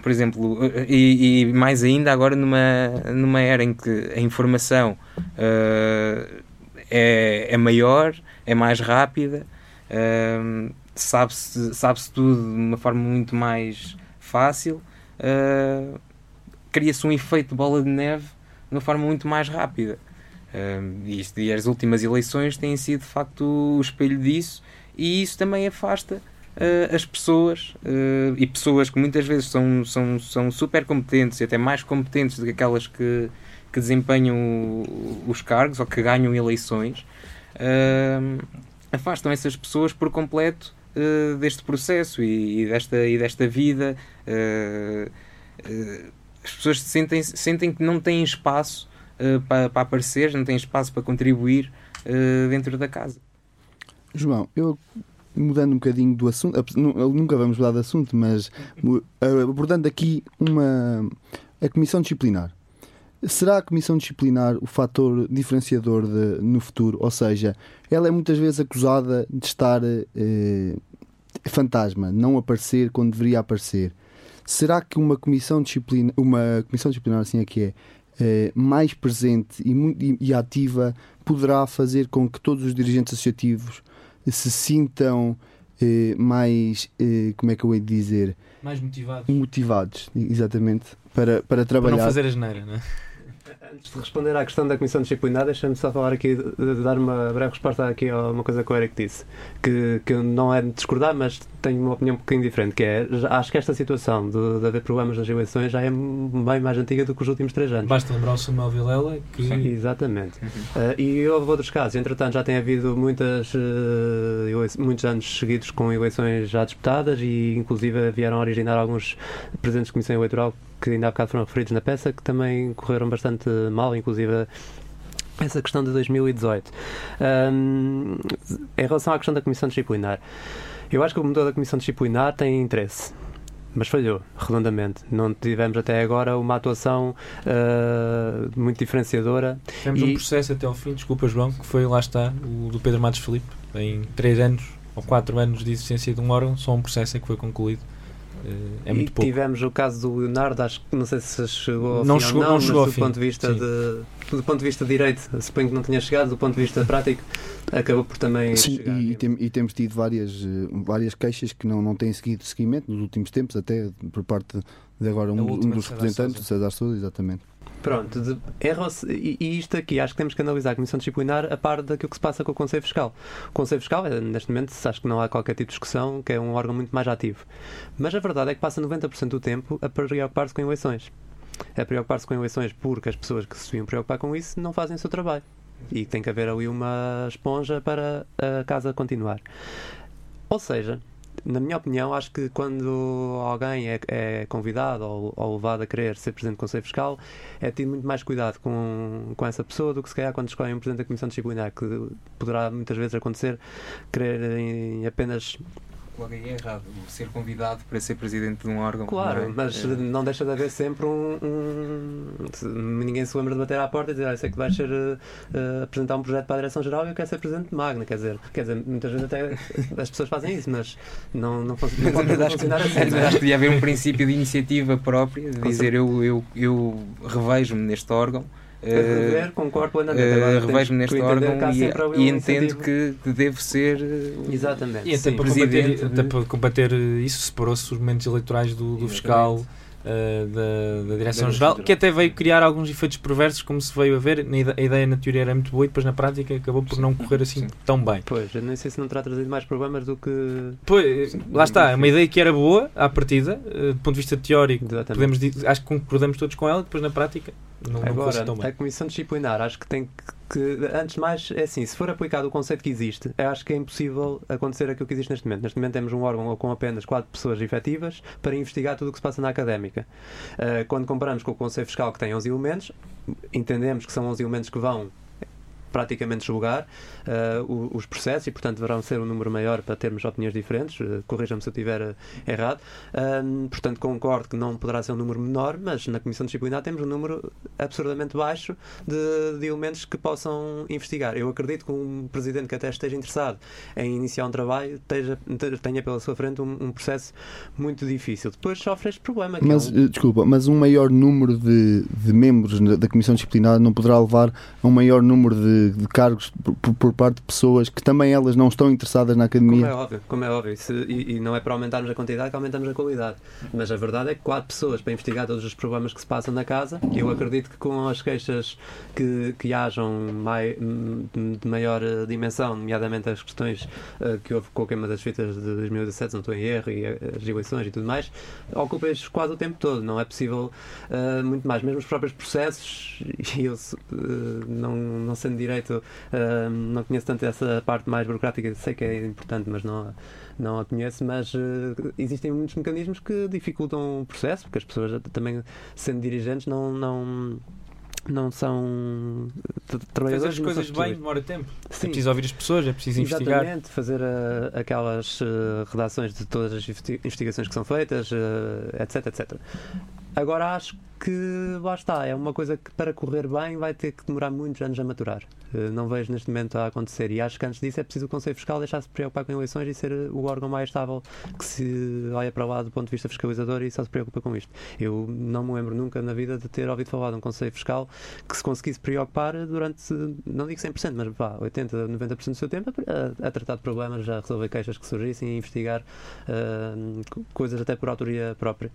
P: por exemplo, e, e, mais ainda agora numa, numa era em que a informação uh, é, é maior, é mais rápida, uh, sabe-se sabe tudo de uma forma muito mais fácil, uh, cria-se um efeito de bola de neve de uma forma muito mais rápida. Isto, e as últimas eleições têm sido de facto o espelho disso, e isso também afasta uh, as pessoas uh, e pessoas que muitas vezes são, são, são super competentes e até mais competentes do que aquelas que, que desempenham o, os cargos ou que ganham eleições, afastam essas pessoas por completo deste processo e, e, desta, e desta vida. as pessoas sentem, sentem que não têm espaço uh, para, para, aparecer, não tem espaço para contribuir uh, dentro da casa.
F: João, eu mudando um bocadinho do assunto, nunca vamos mudar de assunto, mas abordando aqui uma a comissão disciplinar. Será a comissão disciplinar o fator diferenciador de, no futuro? Ou seja, ela é muitas vezes acusada de estar eh, fantasma, não aparecer quando deveria aparecer. Será que uma comissão disciplinar, uma comissão disciplinar assim é que é, eh, mais presente e, e, e, ativa poderá fazer com que todos os dirigentes associativos se sintam eh, mais, eh, como é que eu hei de dizer?
G: Mais motivados.
F: Motivados, exatamente, para, para trabalhar. Para
G: não fazer a geneira, não é?
Q: Antes de responder à questão da Comissão Disciplinar, deixa-me só falar aqui, dar uma breve resposta aqui a uma coisa que o Eric disse, que, que não é de discordar, mas tenho uma opinião um bocadinho diferente, que é, acho que esta situação de, de haver problemas nas eleições já é bem mais antiga do que os últimos três anos.
G: Basta lembrar o Samuel Vilela que...
Q: Sim. Exatamente. Uh, e houve outros casos, entretanto já tem havido muitas, uh, muitos anos seguidos com eleições já disputadas e inclusive vieram a originar alguns presidentes de Comissão Eleitoral que ainda há bocado foram referidos na peça, que também correram bastante mal, inclusive essa questão de 2018. Um, em relação à questão da Comissão Disciplinar, eu acho que o motor da Comissão Disciplinar tem interesse. Mas falhou, redondamente. Não tivemos até agora uma atuação uh, muito diferenciadora.
G: Tivemos e... um processo até ao fim, desculpa João, que foi, lá está, o do Pedro Matos Felipe. Em 3 anos ou 4 anos de existência de um órgão, só um processo é que foi concluído é muito e pouco.
Q: tivemos o caso do Leonardo, acho que não sei se chegou ao
G: não
Q: fim
G: chegou,
Q: não,
G: não chegou
Q: do
G: fim.
Q: ponto de vista de do ponto de vista de direito, suponho que não tinha chegado, do ponto de vista prático, acabou por também
F: Sim,
Q: chegar.
F: E, tem, e, temos tido várias, eh, várias queixas que não, não têm seguido seguimento nos últimos tempos, até por parte de agora um, um dos representantes, o César Souza, exatamente.
Q: Pronto, de, e, e isto aqui acho que temos que analisar a Comissão Disciplinar a par daquilo que se passa com o Conselho Fiscal. O Conselho Fiscal, é, neste momento, acho que não há qualquer tipo de discussão, que é um órgão muito mais ativo. Mas a verdade é que passa 90% do tempo a preocupar-se com eleições. A preocupar-se com eleições porque as pessoas que se deviam preocupar com isso não fazem o seu trabalho. E tem que haver ali uma esponja para a casa continuar. Ou seja, na minha opinião, acho que quando alguém é, é convidado ou, ou, levado a querer ser Presidente do Conselho Fiscal, é tido muito mais cuidado com, com essa pessoa do que se calhar quando escolhem um Presidente da Comissão Disciplinar, que poderá muitas vezes acontecer quererem apenas
P: logo aí é errado. Ser convidado para ser presidente de um órgão.
Q: Claro, não é? mas é. não deixa de haver sempre um, um, Ninguém se lembra de bater à porta e dizer: ah, sei que vais ser, uh, apresentar um projeto para a Direção-Geral e eu quero ser presidente de Magna. Quer dizer, quer dizer, muitas vezes até as pessoas fazem isso, mas não, não, funciona, não pode funcionar assim. Mas
P: acho que devia haver um princípio de iniciativa própria, de dizer: eu, eu, eu revejo-me neste órgão.
S: A rever, concordo plenamente. Agora, temos
P: revejo-me neste órgão e, e entendo que, que devo ser uh,
S: Exatamente.
G: E até,
P: sim,
G: para combater,
P: presidente
G: até
P: de-
G: para combater isso, separou-se os momentos eleitorais do, do fiscal eh, da, da Direção-Geral, que até veio criar alguns efeitos perversos, como se veio a ver. A ideia na teoria era muito boa e depois na prática acabou por não correr assim tão bem.
Q: Pois, eu nem sei se não terá trazido mais problemas do que.
G: Pois, lá está, é uma ideia que era boa à partida, eh, do ponto de vista teórico, podemos, acho que concordamos todos com ela, depois na prática não, não
Q: Agora,
G: fosse tão bem.
Q: a Comissão Disciplinar, acho que tem que, que- antes de mais, é assim, se for aplicado o conceito que existe, acho que é impossível acontecer aquilo que existe neste momento. Neste momento temos um órgão com apenas quatro pessoas efetivas para investigar tudo o que se passa na académica. Uh, quando comparamos com o Conselho Fiscal, que tem 11 elementos, entendemos que são 11 elementos que vão praticamente julgar uh, os processos e, portanto, deverão ser um número maior para termos opiniões diferentes. Uh, Corrijam-me se eu estiver uh, errado. Um, portanto, concordo que não poderá ser um número menor, mas na Comissão Disciplinar temos um número absurdamente baixo de, de elementos que possam investigar. Eu acredito que um presidente que até esteja interessado em iniciar um trabalho esteja, tenha pela sua frente um, um processo muito difícil. Depois sofre este problema. É
F: Mas,
Q: um-
F: eh, desculpa, mas um maior número de, de membros da Comissão Disciplinar não poderá levar a um maior número de, de cargos por, por- parte de pessoas que também elas não estão interessadas na
Q: Como é
F: academia?
Q: óbvio, como é óbvio. Se- e, e não é para aumentarmos a quantidade que aumentamos a qualidade. Mas a verdade é que quatro pessoas para investigar todos os problemas que se passam na casa, eu acredito que com as queixas que, que hajam mai, de maior dimensão, nomeadamente as questões eh, que houve com a queima das fitas de 2017, se não estou em erro, e as eleições e tudo mais, ocupa quase o tempo todo. Não é possível eh, muito mais. Mesmo os próprios processos, e eu eh, não, não sendo direito, eh, não conheço tanto essa parte mais burocrática, sei que é importante, mas não, não a conheço, mas eh, existem muitos mecanismos que dificultam o processo, porque as pessoas também, sendo dirigentes, não, não, não são
G: Fazer
Q: trabalhadores
G: as
Q: não são
G: coisas bem demora tempo.
Q: Sim.
G: É preciso ouvir as pessoas, é preciso investigar.
Q: Exatamente, fazer eh, aquelas eh, redações de todas as investi- investigações que são feitas, eh, etc, etc. Agora acho que lá está, é uma coisa que para correr bem vai ter que demorar muitos anos a maturar. Eh, Não vejo neste momento a acontecer e acho que antes disso é preciso o Conselho Fiscal deixar-se preocupar com eleições e ser o órgão mais estável que se olha para lá do ponto de vista fiscalizador e só se preocupa com isto. Eu não me lembro nunca na vida de ter ouvido falar de um Conselho Fiscal que se conseguisse preocupar durante, não digo 100%, mas pá, 80, 90% do seu tempo a, a tratar de problemas, a resolver queixas que surgissem e investigar ah, co- coisas até por autoria própria.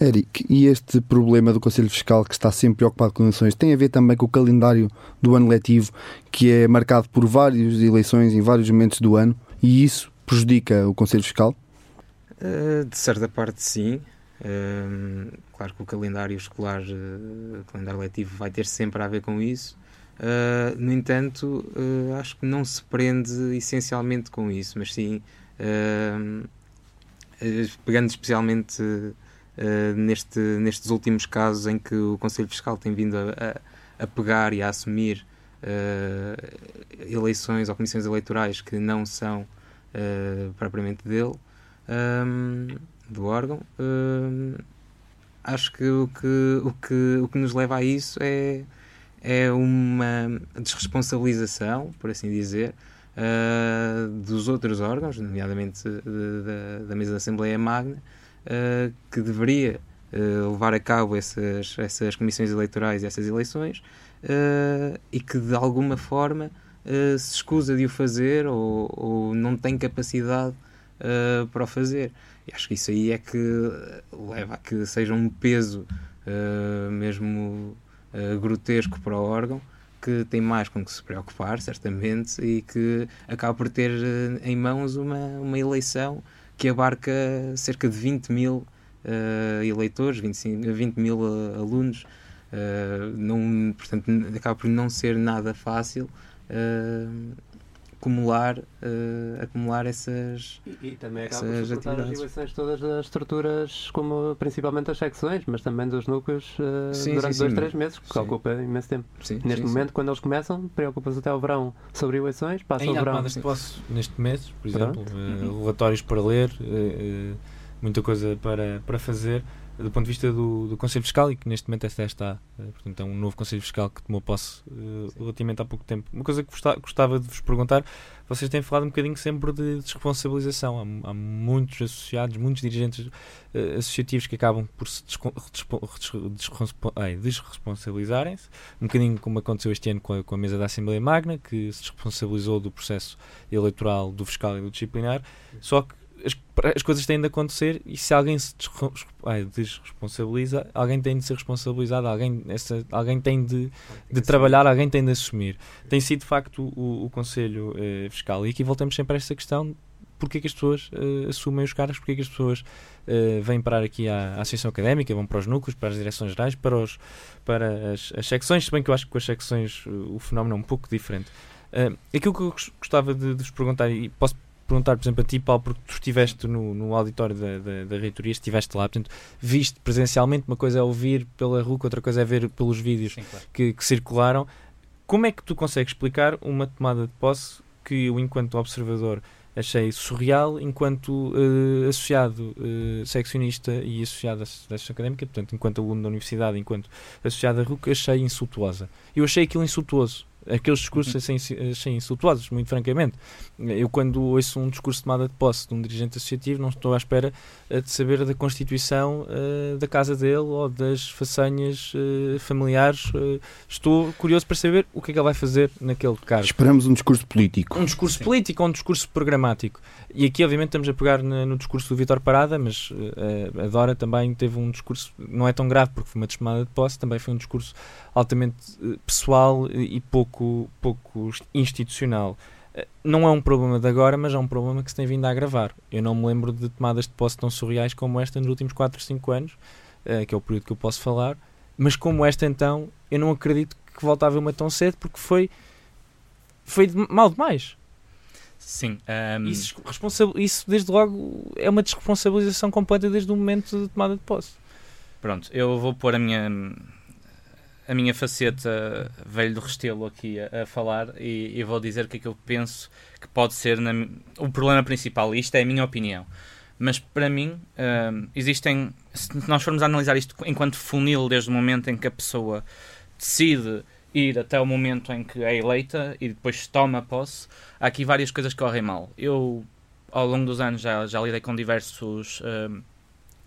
F: Eric, e este problema do Conselho Fiscal que está sempre preocupado com eleições tem a ver também com o calendário do ano letivo que é marcado por várias eleições em vários momentos do ano e isso prejudica o Conselho Fiscal?
P: Uh, de certa parte, sim. Um, claro que o calendário escolar, uh, o calendário letivo, vai ter sempre a ver com isso. Uh, no entanto, acho que não se prende essencialmente com isso, mas sim uh, pegando especialmente uh, neste, nestes últimos casos em que o Conselho Fiscal tem vindo a, a, a pegar e a assumir uh, eleições ou comissões eleitorais que não são uh, propriamente dele um, do órgão. Um, acho que o que, o, que, o que nos leva a isso é, é uma desresponsabilização, por assim dizer, uh, dos outros órgãos, nomeadamente da mesa da Assembleia Magna, uh, que deveria uh, levar a cabo essas, essas comissões eleitorais e essas eleições e que de alguma forma se escusa de o fazer ou, ou não tem capacidade para o fazer. E acho que isso aí é que leva a que seja um peso mesmo grotesco para o órgão que tem mais com que se preocupar, certamente, e que acaba por ter em mãos uma, uma eleição que abarca cerca de 20 mil eleitores, 25, 20 mil alunos. não, portanto, acaba por não ser nada fácil acumular, uh, acumular essas
Q: E, e também acaba por suportar as
P: atividades.
Q: eleições todas das estruturas, como principalmente as secções, mas também dos núcleos uh,
P: Sim,
Q: durante
P: sim,
Q: dois,
P: sim.
Q: três meses, que
P: Sim.
Q: ocupa imenso tempo.
P: Sim,
Q: Neste
P: sim,
Q: momento, quando eles começam, preocupa-se até o verão sobre eleições, passa
G: Ainda
Q: o verão.
G: posse neste mês, por exemplo, eh, relatórios para ler, muita coisa para, para fazer. Do ponto de vista do, do Conselho Fiscal e que neste momento esta está, eh, portanto, é um novo Conselho Fiscal que tomou posse uh, relativamente há pouco tempo. Uma coisa que gostava, de vos perguntar, vocês têm falado um bocadinho sempre de desresponsabilização. Há, há muitos associados, muitos dirigentes uh, associativos que acabam por se desresponsabilizarem-se, um bocadinho como aconteceu este ano com a, com a mesa da Assembleia Magna, que se desresponsabilizou do processo eleitoral do fiscal e do disciplinar, só que as, as, coisas têm de acontecer e se alguém se desresponsabiliza, alguém tem de ser responsabilizado, alguém, essa, alguém tem de, de trabalhar, alguém tem de assumir. Tem sido de facto o, o Conselho eh, Fiscal e aqui voltamos sempre a esta questão porque é que as pessoas uh, assumem os cargos, porque é que as pessoas uh, vêm parar aqui à, à Associação Académica, vão para os núcleos, para as direções gerais, para, os, para as, as secções, se bem que eu acho que com as secções uh, o fenómeno é um pouco diferente. aquilo que eu gostava de, de vos perguntar, e posso perguntar, por exemplo, a ti, Paulo, porque tu estiveste no, no auditório da, da, da reitoria, estiveste lá, portanto, viste presencialmente, uma coisa é ouvir pela rua, outra coisa é ver pelos vídeos Sim, claro. que, que, circularam. Como é que tu consegues explicar uma tomada de posse que eu, enquanto observador, achei surreal, enquanto uh, associado uh, seccionista e associado à Associação Académica, portanto, enquanto aluno da universidade, enquanto associado à RUC, achei insultuosa. Eu achei aquilo insultuoso aqueles discursos achei, achei insultuosos, muito francamente. Eu, quando ouço um discurso de tomada de posse de um dirigente associativo, não estou à espera uh, de saber da constituição uh, da casa dele ou das façanhas uh, familiares. estou curioso para saber o que é que ele vai fazer naquele cargo.
F: Esperamos um discurso político.
G: Um discurso Sim. político ou um discurso programático. E aqui, obviamente, estamos a pegar no, no discurso do Vitor Parada, mas a Dora também teve um discurso, não é tão grave porque foi uma tomada de posse, também foi um discurso altamente pessoal e pouco, pouco institucional. Eh, não é um problema de agora, mas é um problema que se tem vindo a agravar. Eu não me lembro de tomadas de posse tão surreais como esta nos últimos 4 ou 5 anos, eh, que é o período que eu posso falar, mas como esta então, eu não acredito que volte a haver uma tão cedo, porque foi, foi de, mal demais.
R: Sim. Um...
G: Ehm, isso, isso, desde logo, é uma desresponsabilização completa desde o momento de tomada de posse.
R: Pronto, eu vou pôr a minha a minha faceta velho do Restelo aqui a, a falar e, e, vou dizer o que é que eu penso que pode ser na, o problema principal. Isto é a minha opinião. Mas para mim, uh, existem. Se nós formos analisar isto enquanto funil, desde o momento em que a pessoa decide ir até o momento em que é eleita e depois toma posse, há aqui várias coisas que correm mal. Eu, ao longo dos anos, já, já lidei com diversos. Uh,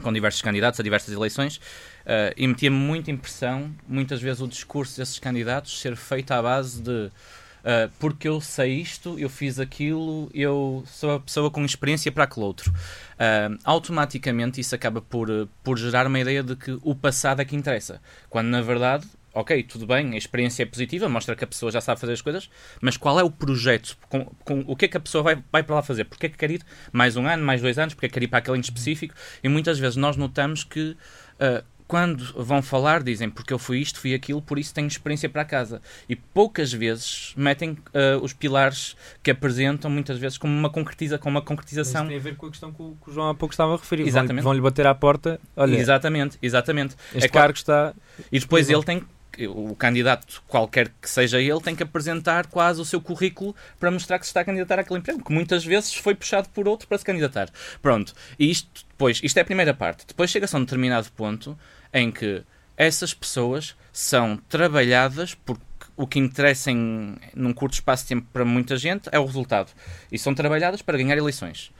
R: com diversos candidatos a diversas eleições uh, e metia-me muita impressão, muitas vezes, o discurso desses candidatos ser feito à base de uh, porque eu sei isto, eu fiz aquilo, eu sou a pessoa com experiência para aquele outro. Uh, automaticamente isso acaba por, por gerar uma ideia de que o passado é que interessa, quando na verdade ok, tudo bem, a experiência é positiva, mostra que a pessoa já sabe fazer as coisas, mas qual é o projeto? Com, com, o que é que a pessoa vai, vai para lá fazer? Porquê é que quer ir mais um ano, mais dois anos? Porquê é que quer ir para aquele em específico? E muitas vezes nós notamos que uh, quando vão falar, dizem porque eu fui isto, fui aquilo, por isso tenho experiência para casa. E poucas vezes metem uh, os pilares que apresentam, muitas vezes, como uma, concretiza, com uma concretização.
G: Isso tem a ver com a questão que o, que o João há pouco estava a referir. Exatamente. Vão-lhe bater à porta. Olha,
R: exatamente, exatamente.
G: Este é cargo está.
R: E depois ele tem o candidato, qualquer que seja ele, tem que apresentar quase o seu currículo para mostrar que se está a candidatar àquele emprego, que muitas vezes foi puxado por outro para se candidatar. Pronto, e isto, depois, isto é a primeira parte. Depois chega-se a um determinado ponto em que essas pessoas são trabalhadas porque o que interessa em, num curto espaço de tempo para muita gente é o resultado. E são trabalhadas para ganhar eleições.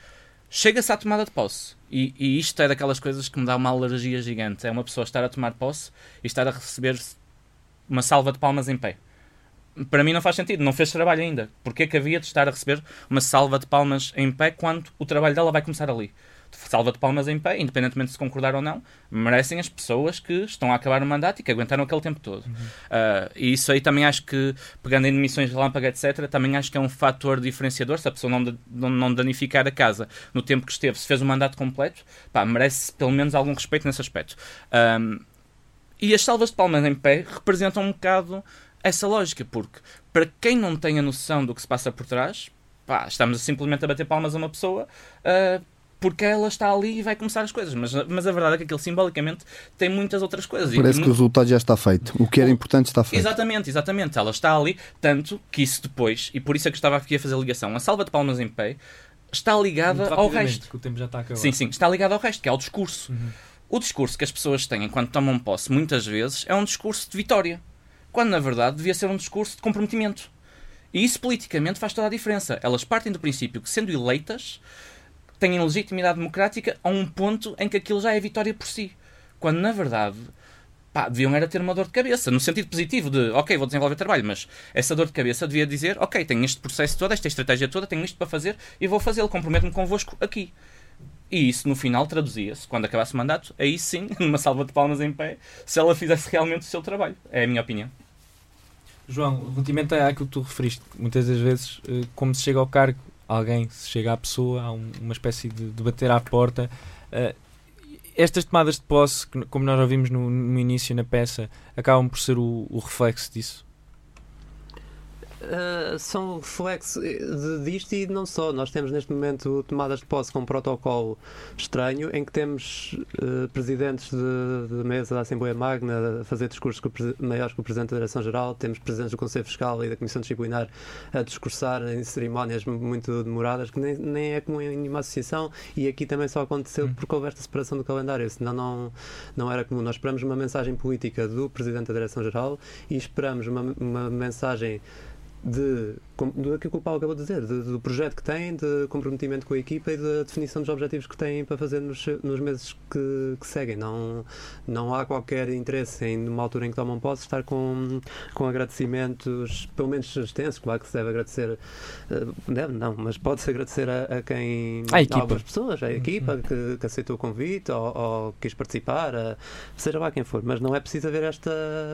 R: Chega-se à tomada de posse. E, e, isto é daquelas coisas que me dá uma alergia gigante. É uma pessoa estar a tomar posse e estar a receber uma salva de palmas em pé. Para mim não faz sentido, não fez trabalho ainda. Porquê que havia de estar a receber uma salva de palmas em pé quando o trabalho dela vai começar ali? Salva de palmas em pé, independentemente de se concordar ou não, merecem as pessoas que estão a acabar o mandato e que aguentaram aquele tempo todo. Uhum. Uh, e isso aí também acho que, pegando em emissões de relâmpago, etc., também acho que é um fator diferenciador. Se a pessoa não, não, danificar a casa no tempo que esteve, se fez o mandato completo, pá, merece pelo menos algum respeito nesse aspecto. Um, ah, e as salvas de palmas em pé representam um bocado essa lógica, porque para quem não tem a noção do que se passa por trás, pá, estamos simplesmente a bater palmas a uma pessoa uh, porque ela está ali e vai começar as coisas. Mas, mas a verdade é que aquilo simbolicamente tem muitas outras coisas.
F: Parece
R: e,
F: que o resultado já está feito. O que era importante está feito.
R: Exatamente, exatamente. Ela está ali, tanto que isso depois, e por isso é que estava aqui a fazer a ligação, a salva de palmas em pé está ligada ao resto.
G: Que o tempo já está acabado.
R: Sim, sim, está ligada ao resto, que é ao discurso. Uhum o discurso que as pessoas têm enquanto tomam posse, muitas vezes, é um discurso de vitória, quando na verdade devia ser um discurso de comprometimento. E isso politicamente faz toda a diferença. Elas partem do princípio que, sendo eleitas, têm legitimidade democrática a um ponto em que aquilo já é vitória por si. Quando na verdade pá, deviam era ter uma dor de cabeça, no sentido positivo de, ok, vou desenvolver trabalho, mas essa dor de cabeça devia dizer, ok, tenho este processo todo, esta estratégia toda, tenho isto para fazer e vou fazê-lo, comprometo-me convosco aqui. E isso, no final, traduzia-se, quando acabasse o mandato, aí sim, numa salva de palmas em pé, se ela fizesse realmente o seu trabalho. É a minha opinião.
G: João, relativamente àquilo que tu referiste, muitas das vezes, eh, como se chega ao cargo, alguém se chega à pessoa, há uma espécie de, de bater à porta. Eh, estas tomadas de posse, como nós ouvimos no, no início na peça, acabam por ser o, o reflexo disso?
Q: Uh, são reflexo disto e não só. Nós temos neste momento tomadas de posse com um protocolo estranho em que temos uh, presidentes de, de, mesa da Assembleia Magna a fazer discursos maiores que o Presidente da Direção-Geral, temos presidentes do Conselho Fiscal e da Comissão Disciplinar a discursar em cerimónias muito demoradas, que nem, nem é comum em uma associação e aqui também só aconteceu hum. porque houve esta separação do calendário, senão não, não era comum. Nós esperamos uma mensagem política do Presidente da Direção-Geral e esperamos uma, uma mensagem de, do que o Paulo acabou de dizer, de, do projeto que tem, de comprometimento com a equipa e da definição dos objetivos que têm para fazer nos, nos meses que, que, seguem. Não, não há qualquer interesse em, numa altura em que tomam posse, estar com, com agradecimentos, pelo menos extensos, claro que se deve agradecer, eh, deve não, mas pode-se agradecer a, a quem,
G: a equipa.
Q: algumas pessoas, a equipa uhum. que, que, aceitou o convite ou, ou quis participar, a, seja lá quem for, mas não é preciso haver esta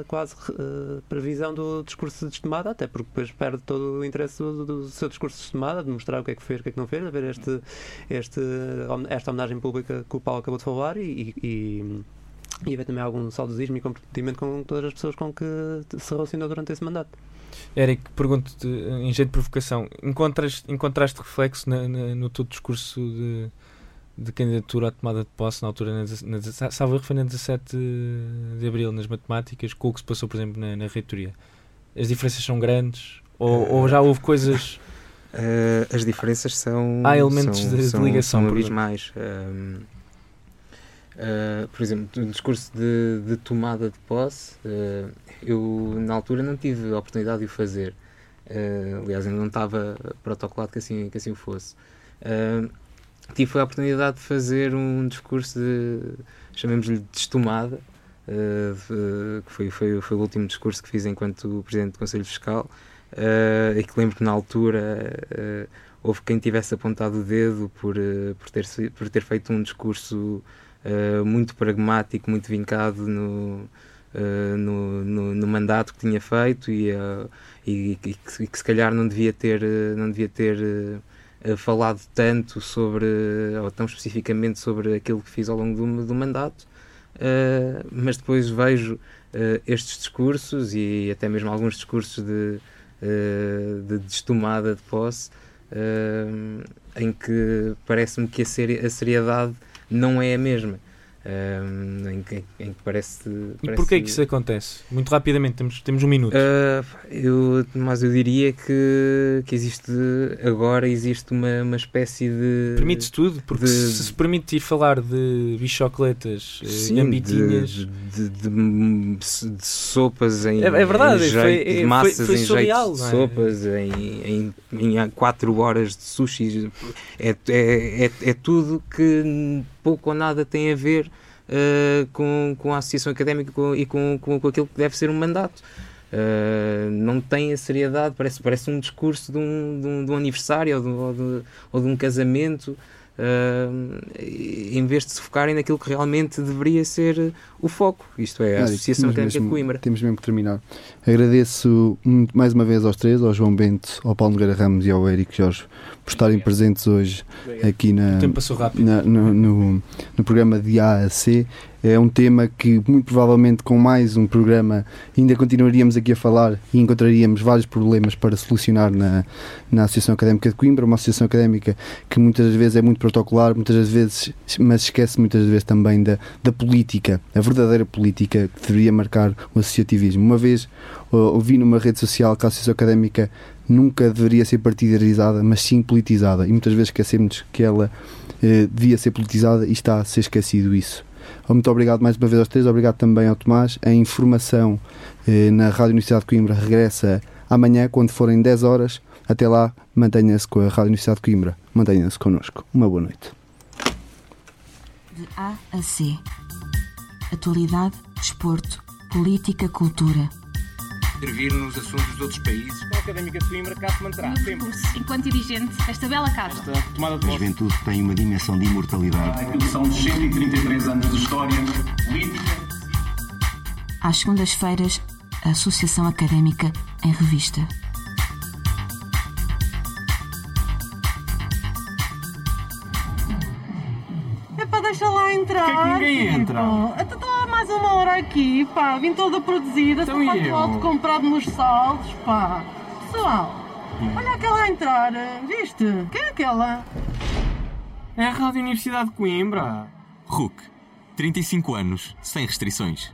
Q: quase uh, previsão do discurso de tomada, até porque depois perde todo o interesse do, do, seu discurso sistemado, de mostrar o que é que fez, o que é que não fez, a ver este, este, esta homenagem pública que o Paulo acabou de falar e, e, e haver também algum saudosismo e comprometimento com todas as pessoas com que se relacionou durante esse mandato.
G: Eric, pergunto-te em jeito de provocação, encontras, encontraste reflexo na, na, no teu discurso de, de candidatura à tomada de posse na altura, na, na, salvo foi na 17 de Abril, nas matemáticas, com o que se passou, por exemplo, na, na reitoria? As diferenças são grandes? Ou, ou já houve coisas.
P: Uh, as diferenças são.
G: Há elementos
P: são,
G: de,
P: são,
G: de ligação.
P: São abismais. Uh, uh, por exemplo, no discurso de, de tomada de posse, uh, eu na altura não tive a oportunidade de o fazer. aliás, ainda não estava protocolado que assim, que assim o fosse. tive a oportunidade de fazer um discurso de, chamemos-lhe de estomada, que foi, foi, foi o último discurso que fiz enquanto Presidente do Conselho Fiscal. Uh, e que lembro que na altura uh, houve quem tivesse apontado o dedo por, uh, por, ter, por ter feito um discurso muito pragmático, muito vincado no, no, no, no, mandato que tinha feito e, e, e, que, e, que, se calhar não devia ter, não devia ter falado tanto sobre, ou tão especificamente sobre aquilo que fiz ao longo do, do mandato. mas depois vejo estes discursos e até mesmo alguns discursos de, uh, de destomada de posse, uh, em que parece-me que a, a seriedade não é a mesma. Um, em, que, em, que, parece, parece.
G: E porquê que isso acontece? Muito rapidamente, temos, temos um minuto.
P: Uh, eu, mas eu diria que, que existe agora existe uma, uma espécie de.
G: Permite-se tudo, porque de, se se permitir falar de bichocletas, eh, sim, ambitinhas.
P: De, de, de, sopas em.
G: É, é verdade,
P: em
G: jeito, foi,
P: de massas
G: foi, foi
P: em
G: surreal,
P: jeito de sopas, é? em, em, em 4 horas de sushi. É, é, é, é tudo que pouco ou nada tem a ver uh, com, com a associação académica e com, com, com aquilo que deve ser um mandato. Uh, não tem a seriedade, parece, parece um discurso de um, de um, de um aniversário ou de, ou, de, ou de um casamento Uh, em vez de se focarem naquilo que realmente deveria ser o foco, isto é, a Associação Académica de Coimbra.
F: Temos mesmo que terminar. Agradeço mais uma vez aos três, ao João Bento, ao Paulo Nogueira Ramos e ao Eric Jorge, por estarem presentes hoje aqui na, na no, no, no programa de A a C é um tema que muito provavelmente com mais um programa ainda continuaríamos aqui a falar e encontraríamos vários problemas para solucionar na, na Associação Académica de Coimbra, uma associação académica que muitas vezes é muito protocolar, muitas vezes, mas esquece muitas vezes também da, da política, a verdadeira política que deveria marcar o associativismo. Uma vez ouvi numa rede social que a Associação Académica nunca deveria ser partidarizada, mas sim politizada. E muitas vezes esquecemos que ela eh, devia ser politizada e está a ser esquecido isso. Muito obrigado mais uma vez aos três, obrigado também ao Tomás. A informação eh, na Rádio Universidade de Coimbra regressa amanhã, quando forem 10 horas. Até lá, mantenha-se com a Rádio Universidade de Coimbra. Mantenha-se connosco. Uma boa noite.
A: De A a C. Atualidade, desporto, política, cultura.
T: Intervir nos assuntos dos outros países.
U: A Académica de Coimbra cá se manterá sempre.
V: Enquanto dirigente desta bela casa.
T: Tomada de
E: A juventude tem uma dimensão de imortalidade.
C: Aquilo são 133 anos de história, política.
A: Às segundas-feiras, a Associação Académica em Revista.
W: Deixa lá entrar.
U: Que é que ninguém
W: tipo.
U: entra?
W: Até estou há mais uma hora aqui, pá. Vim toda produzida,
U: Então eu?
W: alto comprado nos saldos, pá. Pessoal, olha aquela a entrar, viste? Quem é aquela?
U: É a Rádio Universidade de Coimbra.
X: RUC. 35 anos, sem restrições.